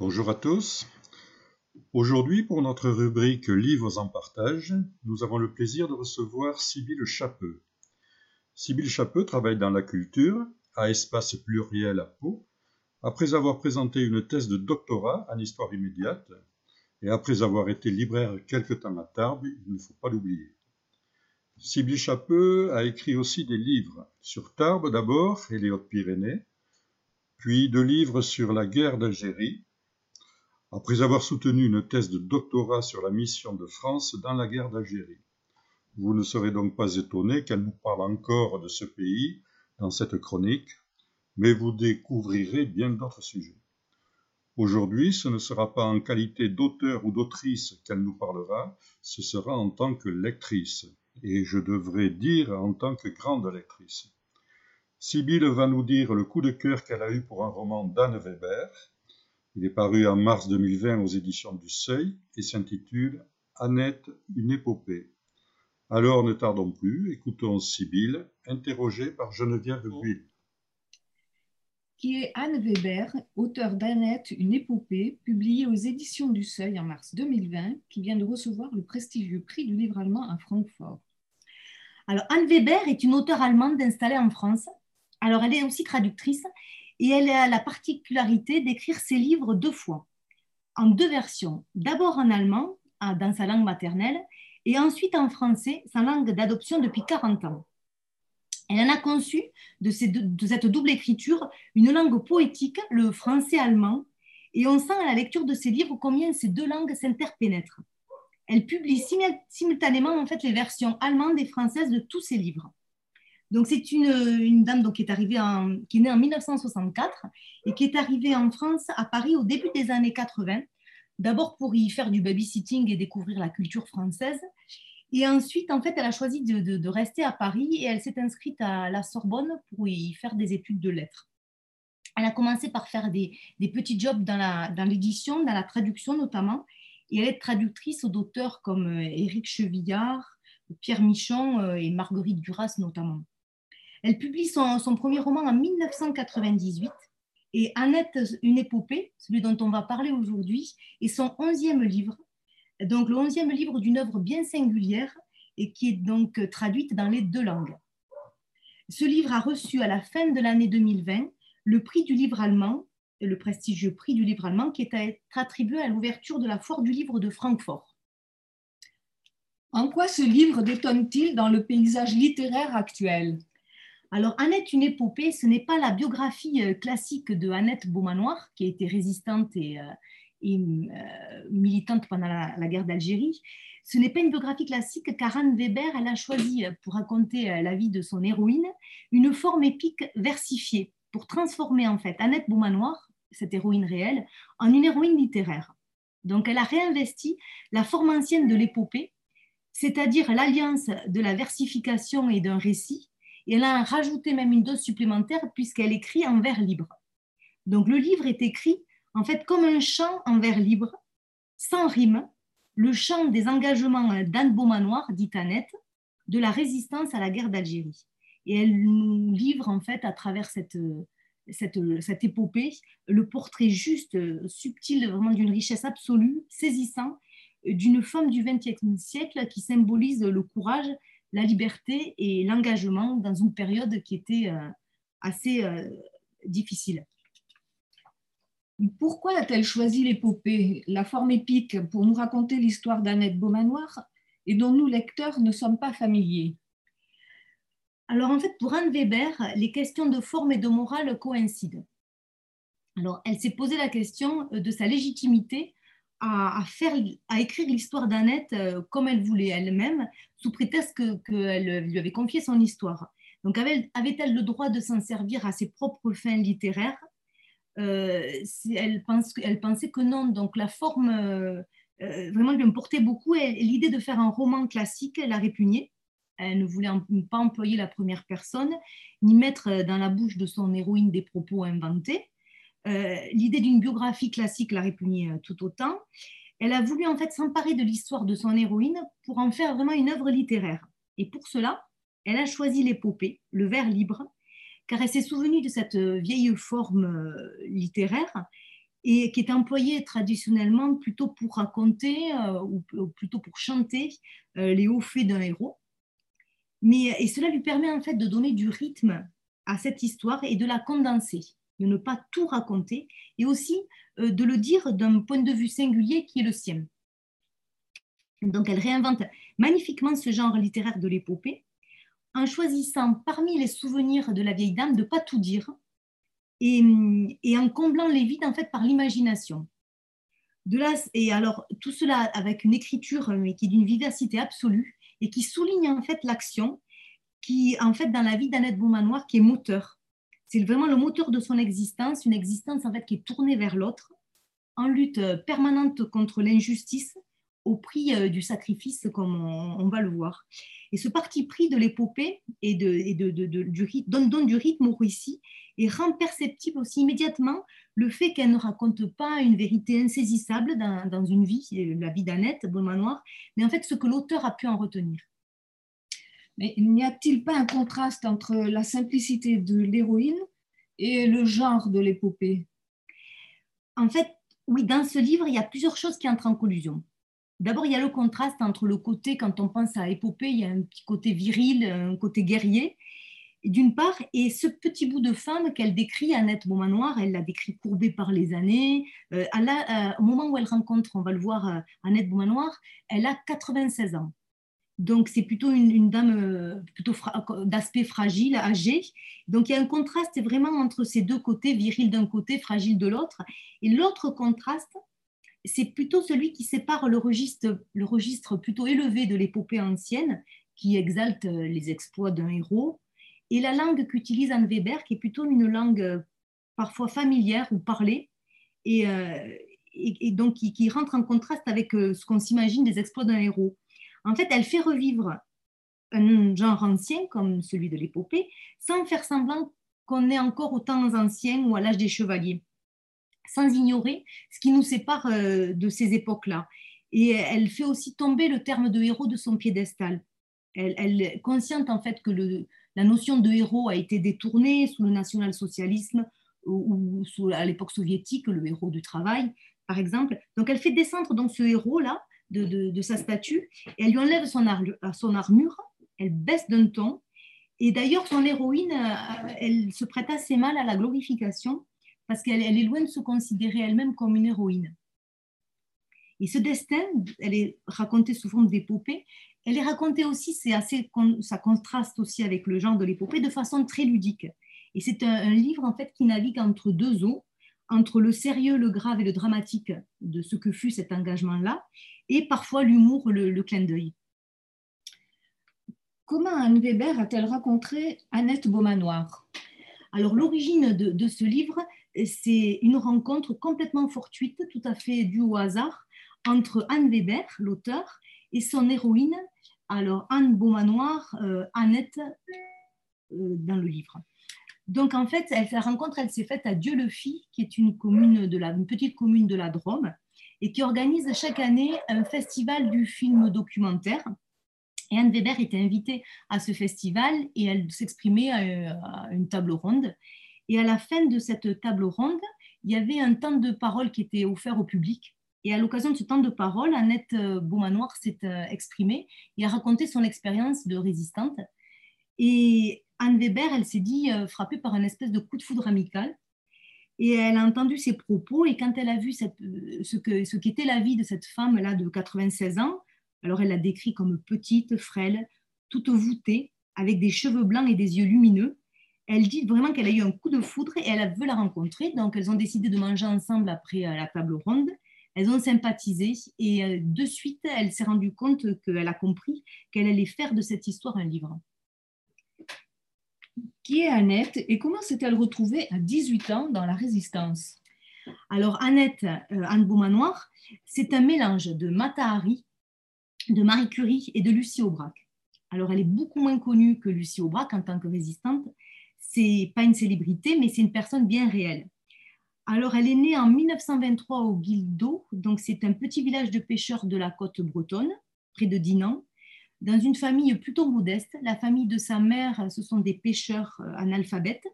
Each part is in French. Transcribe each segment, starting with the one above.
Bonjour à tous. Aujourd'hui, pour notre rubrique Livres en partage, nous avons le plaisir de recevoir Sybille Chapeux. Sybille Chapeux travaille dans la culture, à Espace Pluriel à Pau, après avoir présenté une thèse de doctorat en histoire immédiate et après avoir été libraire quelque temps à Tarbes, il ne faut pas l'oublier. Sybille Chapeux a écrit aussi des livres sur Tarbes d'abord et les Hautes-Pyrénées, puis deux livres sur la guerre d'Algérie, après avoir soutenu une thèse de doctorat sur la mission de France dans la guerre d'Algérie. Vous ne serez donc pas étonné qu'elle nous parle encore de ce pays dans cette chronique, mais vous découvrirez bien d'autres sujets. Aujourd'hui, ce ne sera pas en qualité d'auteur ou d'autrice qu'elle nous parlera, ce sera en tant que lectrice, et je devrais dire en tant que grande lectrice. Sibylle va nous dire le coup de cœur qu'elle a eu pour un roman d'Anne Weber. Il est paru en mars 2020 aux éditions du Seuil et s'intitule Annette, une épopée. Alors ne tardons plus, écoutons Sibylle, interrogée par Geneviève Buil qui est Anne Weber, auteure d'Annette, une épopée, publiée aux éditions du Seuil en mars 2020, qui vient de recevoir le prestigieux prix du livre allemand à Francfort. Alors, Anne Weber est une auteure allemande installée en France. Alors, elle est aussi traductrice et elle a la particularité d'écrire ses livres deux fois, en deux versions. D'abord en allemand, dans sa langue maternelle, et ensuite en français, sa langue d'adoption depuis 40 ans. Elle en a conçu de, cette double écriture une langue poétique, le français-allemand, et on sent à la lecture de ses livres combien ces deux langues s'interpénètrent. Elle publie simultanément en fait les versions allemandes et françaises de tous ses livres. Donc c'est une, dame qui est arrivée qui est née en 1964 et qui est arrivée en France à Paris au début des années 80. D'abord pour y faire du babysitting et découvrir la culture française, et ensuite, en fait, elle a choisi de, rester à Paris et elle s'est inscrite à la Sorbonne pour y faire des études de lettres. Elle a commencé par faire des, petits jobs dans l'édition, dans, la traduction notamment, et elle est traductrice d'auteurs comme euh, Éric Chevillard, Pierre Michon euh, et Marguerite Duras notamment. Elle publie son, premier roman en 1998 et Annette, une épopée, celui dont on va parler aujourd'hui, est son onzième livre donc le onzième livre d'une œuvre bien singulière et qui est donc traduite dans les deux langues. Ce livre a reçu à la fin de l'année 2020 le prix du livre allemand, le prestigieux prix du livre allemand qui est attribué à l'ouverture de la foire du livre de Francfort. En quoi ce livre détonne-t-il dans le paysage littéraire actuel? Alors, Annette, une épopée, ce n'est pas la biographie euh, classique de Annette Beaumanoir, qui a été résistante et, euh, euh, militante pendant la, guerre d'Algérie. Ce n'est pas une biographie classique car Anne Weber, elle a choisi pour raconter la vie de son héroïne une forme épique versifiée pour transformer en fait Annette Beaumanoir, cette héroïne réelle, en une héroïne littéraire. Donc elle a réinvesti la forme ancienne de l'épopée, c'est-à-dire l'alliance de la versification et d'un récit, et elle a rajouté même une dose supplémentaire puisqu'elle écrit en vers libre. Donc le livre est écrit en fait comme un chant en vers libre, sans rime, le chant des engagements d'Anne Beaumanoir, dit Annette, de la résistance à la guerre d'Algérie. Et elle nous livre en fait à travers cette, cette, cette épopée le portrait juste, subtil, vraiment d'une richesse absolue, saisissant, d'une femme du XXe siècle qui symbolise le courage, la liberté et l'engagement dans une période qui était euh, assez euh, difficile. Pourquoi a-t-elle choisi l'épopée, la forme épique, pour nous raconter l'histoire d'Annette Beaumanoir et dont nous, lecteurs, ne sommes pas familiers? Alors en fait, pour Anne Weber, les questions de forme et de morale coïncident. Alors elle s'est posé la question de sa légitimité à, faire, à écrire l'histoire d'Annette euh, comme elle voulait elle-même, sous prétexte qu'elle lui avait confié son histoire. Donc avait-elle le droit de s'en servir à ses propres fins littéraires? Euh, elle, pense, pensait que non. Donc la forme, euh, vraiment, lui importait beaucoup. L'idée de faire un roman classique, elle a répugné. Elle ne voulait pas employer la première personne, ni mettre dans la bouche de son héroïne des propos inventés. L'idée d'une biographie classique l'a répugnée tout autant. Elle a voulu en fait s'emparer de l'histoire de son héroïne pour en faire vraiment une œuvre littéraire. Et pour cela, elle a choisi l'épopée, le vers libre, car elle s'est souvenue de cette euh, vieille forme euh, littéraire et qui est employé traditionnellement plutôt pour raconter euh, ou, plutôt pour chanter euh, les hauts faits d'un héros. Mais, et cela lui permet en fait de donner du rythme à cette histoire et de la condenser, de ne pas tout raconter et aussi euh, de le dire d'un point de vue singulier qui est le sien. Donc elle réinvente magnifiquement ce genre littéraire de l'épopée en choisissant parmi les souvenirs de la vieille dame de ne pas tout dire et, en comblant les vides en fait par l'imagination. De là, et alors tout cela avec une écriture qui est d'une vivacité absolue et qui souligne en fait l'action qui en fait dans la vie d'Annette Beaumanoir qui est moteur. C'est vraiment le moteur de son existence, une existence en fait qui est tournée vers l'autre, en lutte permanente contre l'injustice au prix euh, du sacrifice, comme on, va le voir. Et ce parti pris de l'épopée et, de, du donne, du rythme au récit et rend perceptible aussi immédiatement le fait qu'elle ne raconte pas une vérité insaisissable dans, une vie, la vie d'Annette Beaumanoir, mais en fait ce que l'auteur a pu en retenir. Mais n'y a-t-il pas un contraste entre la simplicité de l'héroïne et le genre de l'épopée? En fait, oui, dans ce livre, il y a plusieurs choses qui entrent en collusion. D'abord, il y a le contraste entre le côté, quand on pense à épopée, il y a un petit côté viril, un côté guerrier, d'une part, et ce petit bout de femme qu'elle décrit, Annette Beaumanoir, elle l'a décrit courbée par les années. Euh, euh, au moment où elle rencontre, on va le voir, euh, Annette Beaumanoir, elle a 96 ans. Donc, c'est plutôt une, dame plutôt d'aspect fragile, âgée. Donc, il y a un contraste vraiment entre ces deux côtés, viril d'un côté, fragile de l'autre. Et l'autre contraste, c'est plutôt celui qui sépare le registre, plutôt élevé de l'épopée ancienne, qui exalte euh, les exploits d'un héros, et la langue qu'utilise Anne Weber, qui est plutôt une langue euh, parfois familière ou parlée, et, euh, donc qui, rentre en contraste avec ce qu'on s'imagine des exploits d'un héros. En fait, elle fait revivre un genre ancien comme celui de l'épopée, sans faire semblant qu'on est encore aux temps anciens ou à l'âge des chevaliers sans ignorer ce qui nous sépare euh, de ces époques-là. Et elle fait aussi tomber le terme de héros de son piédestal. Elle, est consciente en fait que la notion de héros a été détournée sous le national-socialisme ou, sous, à l'époque soviétique, le héros du travail, par exemple. Donc elle fait descendre donc ce héros-là de, sa statue elle lui enlève son, armure, elle baisse d'un ton. Et d'ailleurs, son héroïne, euh, elle se prête assez mal à la glorification parce qu'elle est loin de se considérer elle-même comme une héroïne. Et ce destin, elle est racontée sous forme d'épopée, elle est racontée aussi, c'est assez, ça contraste aussi avec le genre de l'épopée, de façon très ludique. Et c'est un, livre en fait qui navigue entre deux eaux, entre le sérieux, le grave et le dramatique de ce que fut cet engagement-là, et parfois l'humour, le, clin d'œil. Comment Anne Weber a-t-elle rencontré Annette Beaumanoir? Alors l'origine de, de, ce livre, c'est une rencontre complètement fortuite, tout à fait due au hasard, entre Anne Weber, l'auteur, et son héroïne, alors Anne Beaumanoir, euh, Annette, euh, dans le livre. Donc en fait, elle, la rencontre, elle s'est faite à Dieu-le-Fit, qui est une, commune de la, une petite commune de la Drôme, et qui organise chaque année un festival du film documentaire. Et Anne Weber était invitée à ce festival et elle s'exprimait à une table ronde. Et à la fin de cette table ronde, il y avait un temps de parole qui était offert au public. Et à l'occasion de ce temps de parole, Annette euh, Beaumanoir s'est euh, exprimée et a raconté son expérience de résistante. Et Anne Weber, elle s'est dit euh, frappée par un espèce de coup de foudre amical. Et elle a entendu ses propos. Et quand elle a vu cette, ce qu'était la vie de cette femme-là de 96 ans, alors elle l'a décrit comme petite, frêle, toute voûtée, avec des cheveux blancs et des yeux lumineux elle dit vraiment qu'elle a eu un coup de foudre et elle veut la rencontrer. Donc, elles ont décidé de manger ensemble après euh, la table ronde. Elles ont sympathisé et euh, de suite, elle s'est rendue compte qu'elle a compris qu'elle allait faire de cette histoire un livre. Qui est Annette et comment s'est-elle retrouvée à 18 ans dans la résistance? Alors, Annette, euh, Anne Beaumanoir, c'est un mélange de Mata Hari, de Marie Curie et de Lucie Aubrac. Alors, elle est beaucoup moins connue que Lucie Aubrac en tant que résistante, c'est pas une célébrité, mais c'est une personne bien réelle. Alors, elle est née en 1923 au Guildo, donc c'est un petit village de pêcheurs de la côte bretonne, près de Dinan, dans une famille plutôt modeste. La famille de sa mère, ce sont des pêcheurs euh, analphabètes,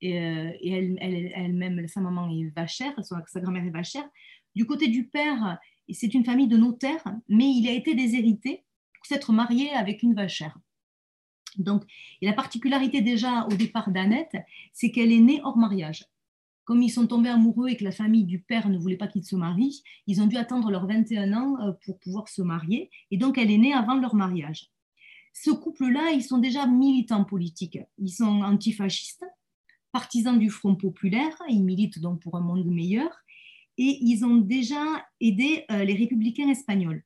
et, elle-même, sa maman est vachère, sa grand-mère est vachère. Du côté du père, c'est une famille de notaires, mais il a été déshérité pour s'être marié avec une vachère. Donc, et la particularité déjà au départ d'Annette, c'est qu'elle est née hors mariage. Comme ils sont tombés amoureux et que la famille du père ne voulait pas qu'ils se marient, ils ont dû attendre leurs 21 ans euh, pour pouvoir se marier. Et donc, elle est née avant leur mariage. Ce couple-là, ils sont déjà militants politiques. Ils sont antifascistes, partisans du Front populaire. Ils militent donc pour un monde meilleur. Et ils ont déjà aidé euh, les républicains espagnols.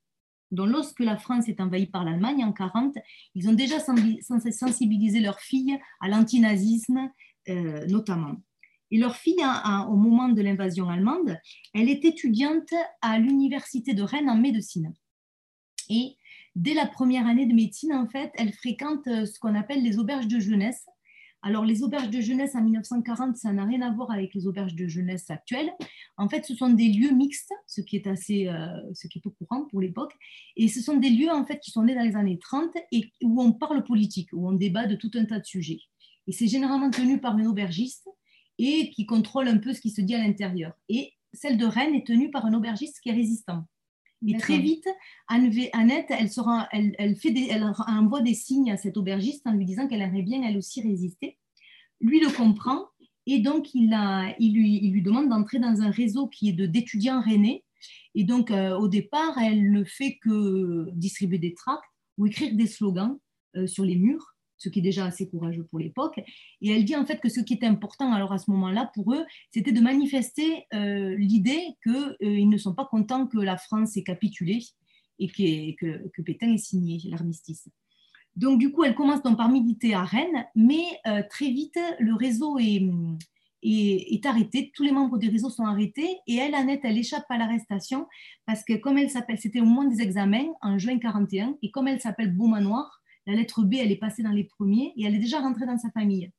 Donc, lorsque la France est envahie par l'Allemagne en 40, ils ont déjà sensibilisé leurs filles à l'antinazisme, euh, notamment. Et leur fille, au moment de l'invasion allemande, elle est étudiante à l'université de Rennes en médecine. Et dès la première année de médecine, en fait, elle fréquente euh, ce qu'on appelle les auberges de jeunesse. Alors, les auberges de jeunesse en 1940, ça n'a rien à voir avec les auberges de jeunesse actuelles. En fait, ce sont des lieux mixtes, ce qui est assez, euh, ce qui est au courant pour l'époque. Et ce sont des lieux, en fait, qui sont nés dans les années 30 et où on parle politique, où on débat de tout un tas de sujets. Et c'est généralement tenu par une aubergiste et qui contrôle un peu ce qui se dit à l'intérieur. Et celle de Rennes est tenue par un aubergiste qui est résistant. Et très vite, Annette, elle, sera, elle, fait elle envoie des signes à cet aubergiste en lui disant qu'elle aimerait bien elle aussi résister. Lui le comprend et donc il, a, il, lui, il lui demande d'entrer dans un réseau qui est d'étudiants rennais. Et donc euh, au départ, elle ne fait que distribuer des tracts ou écrire des slogans euh, sur les murs ce qui est déjà assez courageux pour l'époque. Et elle dit en fait que ce qui était important alors à ce moment-là pour eux, c'était de manifester euh, l'idée qu'ils euh, ne sont pas contents que la France ait capitulé et que, que, Pétain ait signé l'armistice. Donc du coup, elle commence donc par militer à Rennes, mais euh, très vite, le réseau est, est, arrêté, tous les membres du réseau sont arrêtés, et elle, Annette, elle échappe à l'arrestation, parce que comme elle s'appelle, c'était au moment des examens, en juin 41, et comme elle s'appelle Beaumanoir, la lettre B, elle est passée dans les premiers et elle est déjà rentrée dans sa famille.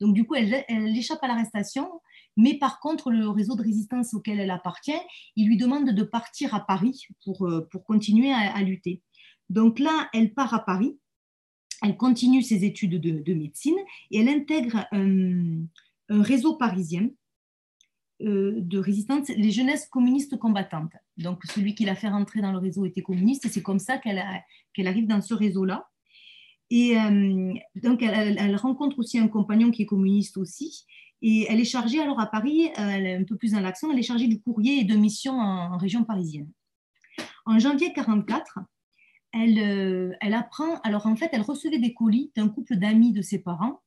Donc, du coup, elle, échappe à l'arrestation, mais par contre, le réseau de résistance auquel elle appartient, il lui demande de partir à Paris pour, euh, pour continuer à, lutter. Donc là, elle part à Paris, elle continue ses études de, médecine et elle intègre un, réseau parisien euh, de résistance, les jeunesses communistes combattantes. Donc, celui qui l'a fait rentrer dans le réseau était communiste et c'est comme ça qu'elle arrive dans ce réseau-là. Et euh, donc, elle, rencontre aussi un compagnon qui est communiste aussi. Et elle est chargée, alors à Paris, est un peu plus dans l'action, elle est chargée du courrier et de mission en, région parisienne. En janvier 1944, elle, euh, elle apprend, alors en fait, elle recevait des colis d'un couple d'amis de ses parents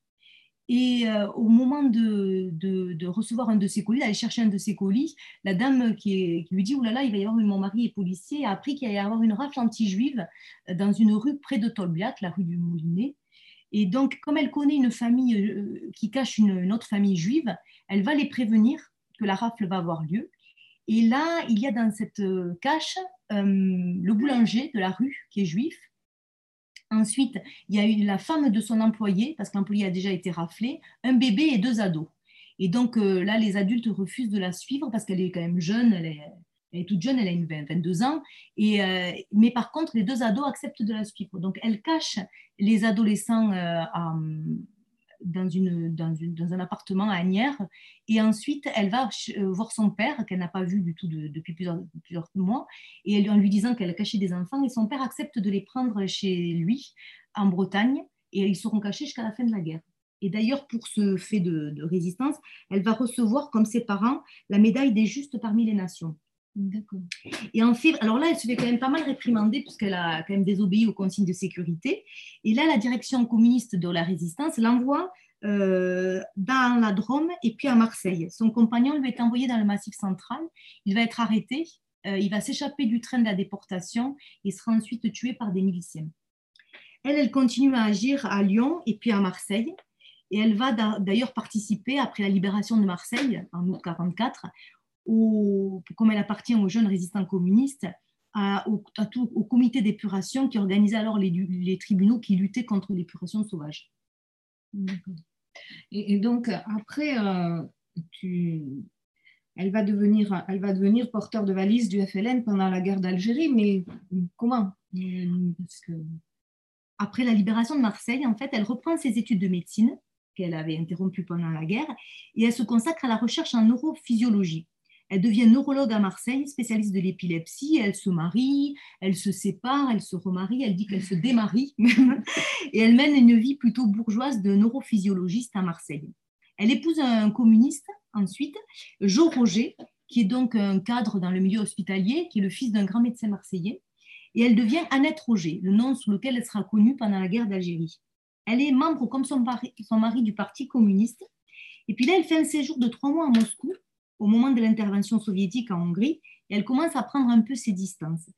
et euh, au moment de, de, recevoir un de ses colis, d'aller chercher un de ses colis, la dame qui, lui dit Oulala, là là, il va y avoir mon mari est policier, a appris qu'il allait y avoir une rafle anti-juive euh, dans une rue près de Tolbiac, la rue du Moulinet. Et donc, comme elle connaît une famille euh, qui cache une, autre famille juive, elle va les prévenir que la rafle va avoir lieu. Et là, il y a dans cette cache le boulanger de la rue qui est juif Ensuite, il y a eu la femme de son employé, parce que l'employé a déjà été raflé, un bébé et deux ados. Et donc euh, là, les adultes refusent de la suivre parce qu'elle est quand même jeune, elle est, toute jeune, elle a une 22 ans. Et, euh, mais par contre, les deux ados acceptent de la suivre. Donc elle cache les adolescents euh, dans, une, dans, dans, un appartement à Agnières. Et ensuite, elle va euh, voir son père, qu'elle n'a pas vu du tout depuis plusieurs, plusieurs, mois, et en lui disant qu'elle a caché des enfants. Et son père accepte de les prendre chez lui, en Bretagne, et ils seront cachés jusqu'à la fin de la guerre. Et d'ailleurs, pour ce fait de, de, résistance, elle va recevoir, comme ses parents, la médaille des justes parmi les nations. D'accord. Et en fait, alors là, elle se fait quand même pas mal réprimander puisqu'elle a quand même désobéi aux consignes de sécurité. Et là, la direction communiste de la résistance l'envoie euh, dans la Drôme et puis à Marseille. Son compagnon lui est envoyé dans le Massif central. Il va être arrêté. Euh, il va s'échapper du train de la déportation et sera ensuite tué par des miliciens. Elle, elle continue à agir à Lyon et puis à Marseille. Et elle va d'ailleurs participer, après la libération de Marseille en août 1944, comme elle appartient aux jeunes résistants communistes, au, au, comité d'épuration qui organisait alors les, tribunaux qui luttaient contre l'épuration sauvage. Et, donc, après, euh, tu, elle, va devenir, elle va devenir porteur de valise du FLN pendant la guerre d'Algérie, mais comment? Parce que... Après la libération de Marseille, en fait, elle reprend ses études de médecine qu'elle avait interrompu pendant la guerre, et elle se consacre à la recherche en neurophysiologie. Elle devient neurologue à Marseille, spécialiste de l'épilepsie. Elle se marie, elle se sépare, elle se remarie, elle dit qu'elle se démarie. Et elle mène une vie plutôt bourgeoise de neurophysiologiste à Marseille. Elle épouse un communiste ensuite, Jo Roger, qui est donc un cadre dans le milieu hospitalier, qui est le fils d'un grand médecin marseillais. Et elle devient Annette Roger, le nom sous lequel elle sera connue pendant la guerre d'Algérie. Elle est membre, comme son mari, du Parti communiste. Et puis là, elle fait un séjour de trois mois à Moscou au moment de l'intervention soviétique en Hongrie, elle commence à prendre un peu ses distances.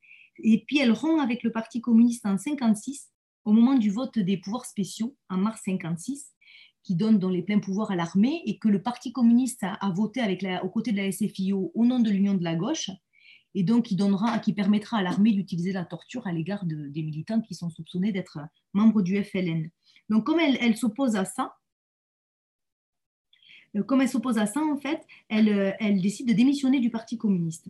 Et puis elle rompt avec le Parti communiste en 56, au moment du vote des pouvoirs spéciaux, en mars 56, qui donne dans les pleins pouvoirs à l'armée, et que le Parti communiste a, voté avec aux côtés de la SFIO au nom de l'Union de la gauche, et donc qui, donnera, qui permettra à l'armée d'utiliser la torture à l'égard de, des militants qui sont soupçonnés d'être membres du FLN. Donc comme elle, s'oppose à ça, comme elle s'oppose à ça, en fait, elle, euh, décide de démissionner du Parti communiste.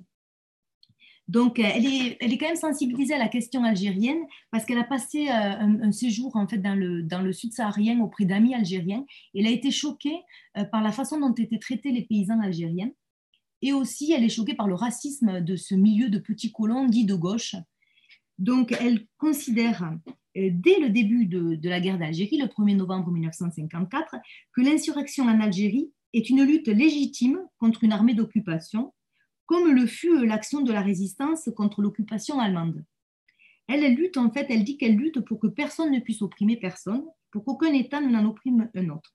Donc, euh, elle est, elle est quand même sensibilisée à la question algérienne parce qu'elle a passé un, séjour en fait dans le, dans le sud saharien auprès d'amis algériens. Et elle a été choquée par la façon dont étaient traités les paysans algériens. Et aussi, elle est choquée par le racisme de ce milieu de petits colons dits de gauche. Donc, elle considère dès le début de, la guerre d'Algérie, le 1er novembre 1954, que l'insurrection en Algérie est une lutte légitime contre une armée d'occupation, comme le fut l'action de la résistance contre l'occupation allemande. Elle, lutte, en fait, elle dit qu'elle lutte pour que personne ne puisse opprimer personne, pour qu'aucun État ne n'en opprime un autre.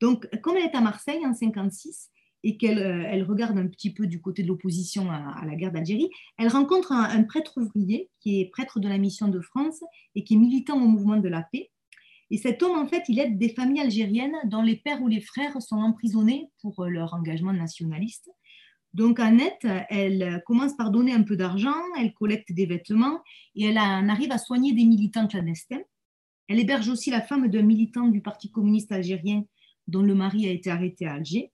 Donc, comme elle est à Marseille en 1956, et qu'elle euh, regarde un petit peu du côté de l'opposition à, la guerre d'Algérie, elle rencontre un, prêtre ouvrier qui est prêtre de la mission de France et qui est militant au mouvement de la paix. Et cet homme, en fait, il aide des familles algériennes dont les pères ou les frères sont emprisonnés pour euh, leur engagement nationaliste. Donc Annette, elle commence par donner un peu d'argent, elle collecte des vêtements et elle en arrive à soigner des militants clandestins. Elle héberge aussi la femme d'un militant du Parti communiste algérien dont le mari a été arrêté à Alger.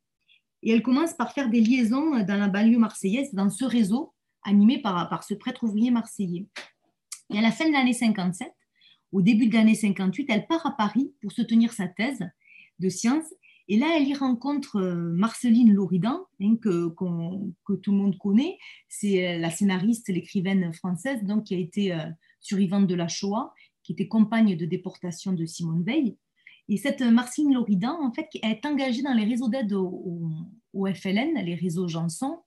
Et elle commence par faire des liaisons dans la banlieue marseillaise, dans ce réseau animé par, par ce prêtre ouvrier marseillais. Et à la fin de l'année 57, au début de l'année 58, elle part à Paris pour soutenir sa thèse de sciences. Et là, elle y rencontre euh, Marceline Loridan, hein, que, tout le monde connaît. C'est euh, la scénariste, l'écrivaine française, donc, qui a été euh, survivante de la Shoah, qui était compagne de déportation de Simone Veil. Et cette Marcine Loridan, en fait, est engagée dans les réseaux d'aide au, FLN, les réseaux Janson.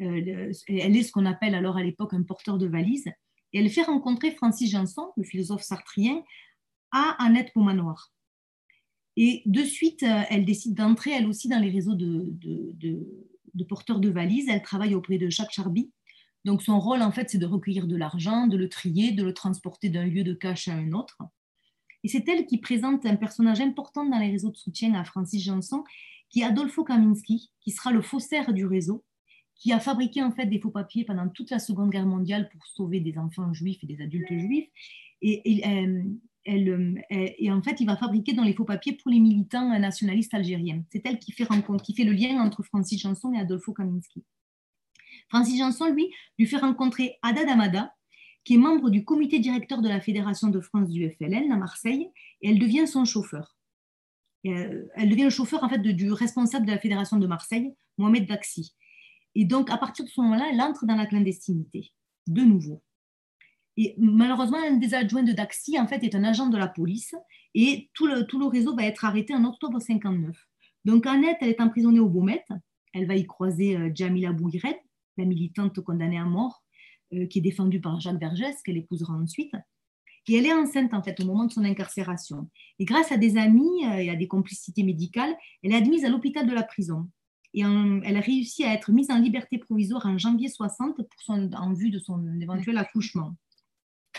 Euh, elle est ce qu'on appelle alors à l'époque un porteur de valise. Et elle fait rencontrer Francis Janson, le philosophe sartrien, à Annette Pomanoir. Et de suite, euh, elle décide d'entrer elle aussi dans les réseaux de, de, porteurs de valises. Elle travaille auprès de Jacques Charby. Donc son rôle, en fait, c'est de recueillir de l'argent, de le trier, de le transporter d'un lieu de cache à un autre. Et c'est elle qui présente un personnage important dans les réseaux de soutien à Francis Janson, qui est Adolfo Kaminski, qui sera le faussaire du réseau, qui a fabriqué en fait des faux papiers pendant toute la Seconde Guerre mondiale pour sauver des enfants juifs et des adultes juifs. Et, euh, euh, en fait, il va fabriquer dans les faux papiers pour les militants nationalistes algériens. C'est elle qui fait, qui fait le lien entre Francis Janson et Adolfo Kaminski. Francis Janson, lui, lui fait rencontrer Ada Damada, qui est membre du comité directeur de la Fédération de France du FLN à Marseille, et elle devient son chauffeur. Euh, elle devient le chauffeur en fait du responsable de la Fédération de Marseille, Mohamed Daxi. Et donc, à partir de ce moment-là, elle entre dans la clandestinité, de nouveau. Et malheureusement, un des adjoints de Daxi, en fait, est un agent de la police, et tout le, tout le réseau va être arrêté en octobre 59. Donc, Annette, elle est emprisonnée au Beaumet. Elle va y croiser euh, Jamila Bouired, la militante condamnée à mort, euh, qui est défendue par Jacques Vergès, qu'elle épousera ensuite. Et elle est enceinte, en fait, au moment de son incarcération. Et grâce à des amis euh, et à des complicités médicales, elle est admise à l'hôpital de la prison. Et elle a réussi à être mise en liberté provisoire en janvier 60 pour son, en vue de son éventuel accouchement.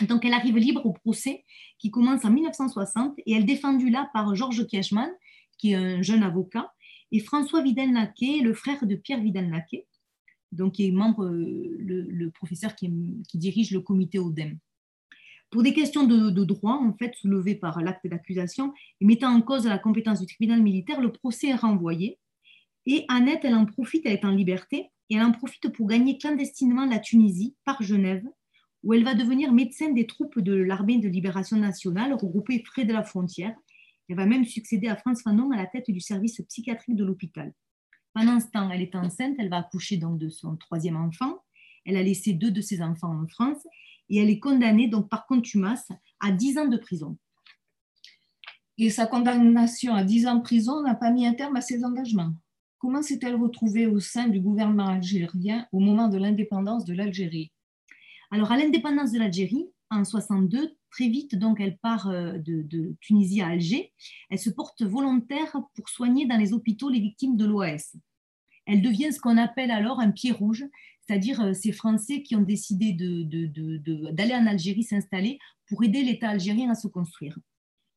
Donc, elle arrive libre au procès qui commence en 1960 et elle est défendue là par Georges Kiechman, qui est un jeune avocat, et François Vidal-Naquet, le frère de Pierre Vidal-Naquet, donc qui est membre, euh, le, professeur qui, dirige le comité ODEM. Pour des questions de, droit, en fait, soulevées par l'acte d'accusation et mettant en cause la compétence du tribunal militaire, le procès est renvoyé. Et Annette, elle en profite, elle est en liberté, et elle en profite pour gagner clandestinement la Tunisie par Genève, où elle va devenir médecin des troupes de l'armée de libération nationale regroupées près de la frontière. Elle va même succéder à France Fanon à la tête du service psychiatrique de l'hôpital. Pendant ce temps, elle est enceinte, elle va accoucher donc de son troisième enfant. Elle a laissé deux de ses enfants en France et elle est condamnée donc par contumace à 10 ans de prison. Et sa condamnation à 10 ans de prison n'a pas mis un terme à ses engagements. Comment s'est-elle retrouvée au sein du gouvernement algérien au moment de l'indépendance de l'Algérie? Alors, à l'indépendance de l'Algérie, en 62, très vite, donc, elle part euh, de, Tunisie à Alger. Elle se porte volontaire pour soigner dans les hôpitaux les victimes de l'OAS. Elle devient ce qu'on appelle alors un pied rouge, c'est-à-dire euh, ces Français qui ont décidé d'aller en Algérie s'installer pour aider l'État algérien à se construire.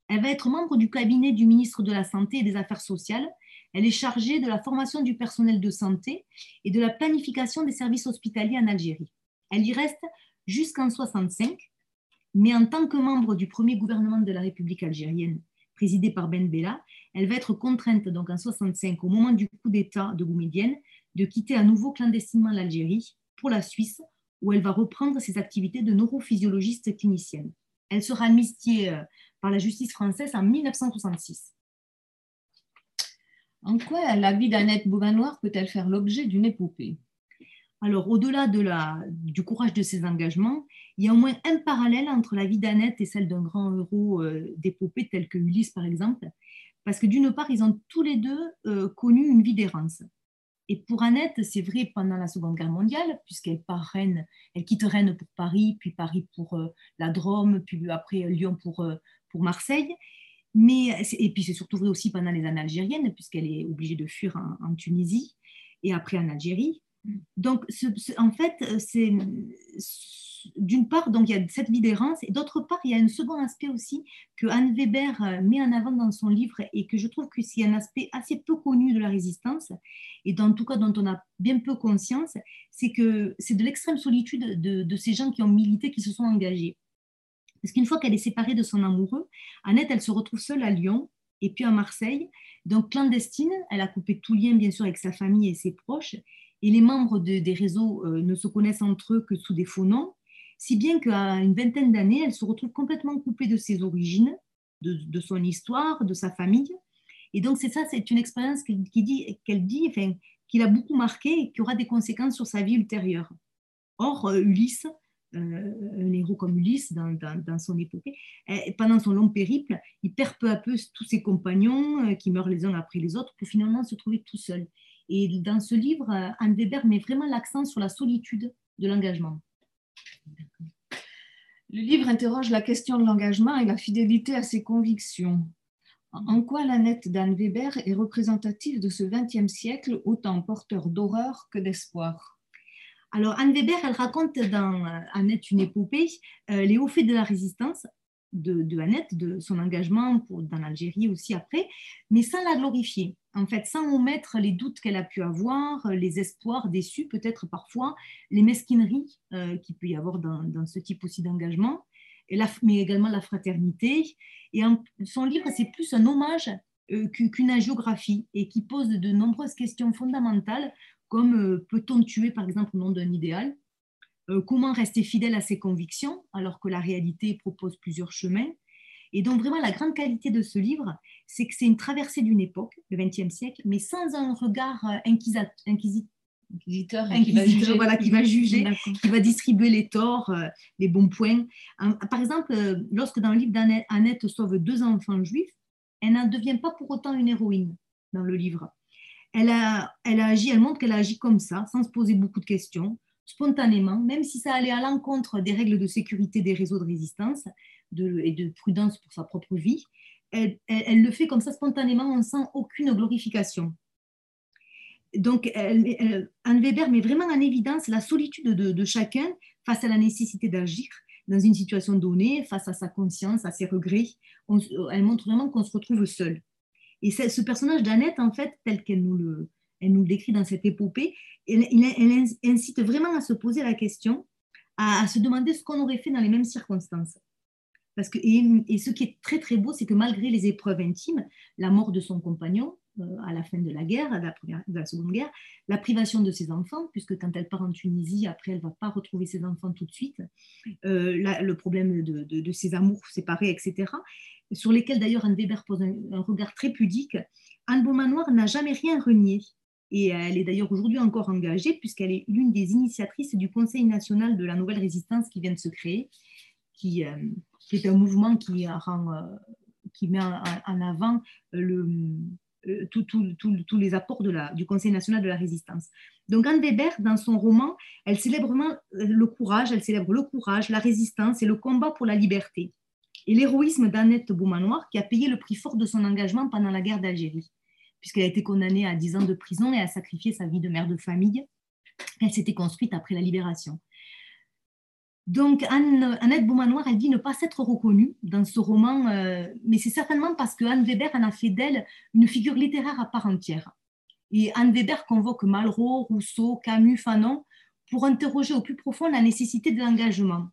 Elle va être membre du cabinet du ministre de la Santé et des Affaires sociales. Elle est chargée de la formation du personnel de santé et de la planification des services hospitaliers en Algérie. Elle y reste jusqu'en 65, mais en tant que membre du premier gouvernement de la République algérienne, présidé par Ben Bella, elle va être contrainte donc en 65, au moment du coup d'État de Boumedienne, de quitter à nouveau clandestinement l'Algérie pour la Suisse, où elle va reprendre ses activités de neurophysiologiste clinicienne. Elle sera amnistiée euh, par la justice française en 1966. En quoi la vie d'Annette Beauvanoir peut-elle faire l'objet d'une épopée? Alors, au-delà de du courage de ses engagements, il y a au moins un parallèle entre la vie d'Annette et celle d'un grand héros euh, d'épopée tel que Ulysse, par exemple, parce que d'une part, ils ont tous les deux euh, connu une vie d'errance. Et pour Annette, c'est vrai pendant la Seconde Guerre mondiale, puisqu'elle part Rennes, elle quitte Rennes pour Paris, puis Paris pour euh, la Drôme, puis après Lyon pour, pour Marseille. Mais, et puis c'est surtout vrai aussi pendant les années algériennes, puisqu'elle est obligée de fuir en, Tunisie et après en Algérie. Donc, en fait, c'est d'une part, donc, il y a cette vie d'errance, et d'autre part, il y a un second aspect aussi que Anne Weber euh, met en avant dans son livre et que je trouve que c'est un aspect assez peu connu de la résistance, et dans tout cas dont on a bien peu conscience, c'est que c'est de l'extrême solitude de, de, ces gens qui ont milité, qui se sont engagés. Parce qu'une fois qu'elle est séparée de son amoureux, Annette, elle se retrouve seule à Lyon et puis à Marseille, donc clandestine, elle a coupé tout lien bien sûr avec sa famille et ses proches, et les membres de, des réseaux euh, ne se connaissent entre eux que sous des faux noms, si bien qu'à une vingtaine d'années, elle se retrouve complètement coupée de ses origines, de, son histoire, de sa famille. Et donc, c'est ça, c'est une expérience qu'elle dit, qu'elle dit enfin, qui l'a beaucoup marquée et qui aura des conséquences sur sa vie ultérieure. Or, euh, Ulysse, euh, un héros comme Ulysse dans, son épopée, eh, pendant son long périple, il perd peu à peu tous ses compagnons euh, qui meurent les uns après les autres pour finalement se trouver tout seul. Et dans ce livre, Anne Weber met vraiment l'accent sur la solitude de l'engagement. Le livre interroge la question de l'engagement et la fidélité à ses convictions. En quoi l'Annette d'Anne Weber est représentative de ce XXe siècle, autant porteur d'horreur que d'espoir? Alors, Anne Weber, elle raconte dans Annette une épopée euh, les hauts faits de la résistance de, Annette, de son engagement pour, dans l'Algérie aussi après, mais sans la glorifier. En fait, sans omettre les doutes qu'elle a pu avoir, les espoirs déçus, peut-être parfois, les mesquineries euh, qu'il peut y avoir dans, ce type aussi d'engagement, mais également la fraternité. Et son livre, c'est plus un hommage euh, qu'une agiographie et qui pose de nombreuses questions fondamentales, comme euh, peut-on tuer, par exemple, au nom d'un idéal? Euh, comment rester fidèle à ses convictions alors que la réalité propose plusieurs chemins? Et donc vraiment la grande qualité de ce livre, c'est que c'est une traversée d'une époque, le XXe siècle, mais sans un regard euh, inquisiteur, inquisiteur, qui va juger, voilà, qui va, juger qui va distribuer les torts, euh, les bons points. Par exemple, lorsque dans le livre d'Annette sauve deux enfants juifs, elle ne devient pas pour autant une héroïne dans le livre. Elle a, elle a agi, elle montre qu'elle a agi comme ça, sans se poser beaucoup de questions, spontanément, même si ça allait à l'encontre des règles de sécurité des réseaux de résistance et de prudence pour sa propre vie, elle, le fait comme ça spontanément, sans aucune glorification. Donc, Anne Weber met vraiment en évidence la solitude de, chacun face à la nécessité d'agir dans une situation donnée, face à sa conscience, à ses regrets. elle montre vraiment qu'on se retrouve seul. Et ce personnage d'Annette, en fait, tel qu'elle nous le, elle nous le décrit dans cette épopée, elle, incite vraiment à se poser la question, à, se demander ce qu'on aurait fait dans les mêmes circonstances. Parce que, et, ce qui est très très beau, c'est que malgré les épreuves intimes, la mort de son compagnon, euh, à la fin de la guerre, la, de la, Seconde Guerre, la privation de ses enfants, puisque quand elle part en Tunisie, après, elle ne va pas retrouver ses enfants tout de suite, euh, le problème de, ses amours séparés, etc., sur lesquels d'ailleurs Anne Weber pose un, un, regard très pudique, Anne Beaumanoir n'a jamais rien renié. Et elle est d'ailleurs aujourd'hui encore engagée, puisqu'elle est l'une des initiatrices du Conseil national de la nouvelle résistance qui vient de se créer, qui, euh, qui est un mouvement qui, qui met en, avant le tous les apports de du Conseil national de la résistance. Donc Anne Weber, dans son roman, elle célèbre vraiment le courage, elle célèbre le courage, la résistance et le combat pour la liberté. Et l'héroïsme d'Annette Beaumanoir, qui a payé le prix fort de son engagement pendant la guerre d'Algérie, puisqu'elle a été condamnée à 10 ans de prison et a sacrifié sa vie de mère de famille. Elle s'était construite après la libération. Donc, Anne, Annette Beaumanoir, elle dit ne pas s'être reconnue dans ce roman, euh, mais c'est certainement parce que Anne Weber en a fait d'elle une figure littéraire à part entière. Et Anne Weber convoque Malraux, Rousseau, Camus, Fanon pour interroger au plus profond la nécessité de l'engagement.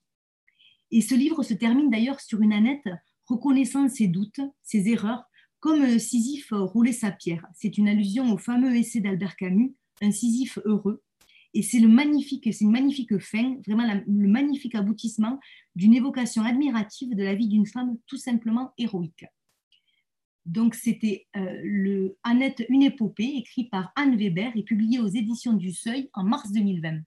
Et ce livre se termine d'ailleurs sur une Annette reconnaissant ses doutes, ses erreurs, comme Sisyphe roulait sa pierre. C'est une allusion au fameux essai d'Albert Camus, Un Sisyphe heureux, et c'est le magnifique, une magnifique fin, vraiment le magnifique aboutissement d'une évocation admirative de la vie d'une femme tout simplement héroïque. Donc c'était euh, Annette, une épopée, écrit par Anne Weber et publié aux éditions du Seuil en mars 2020.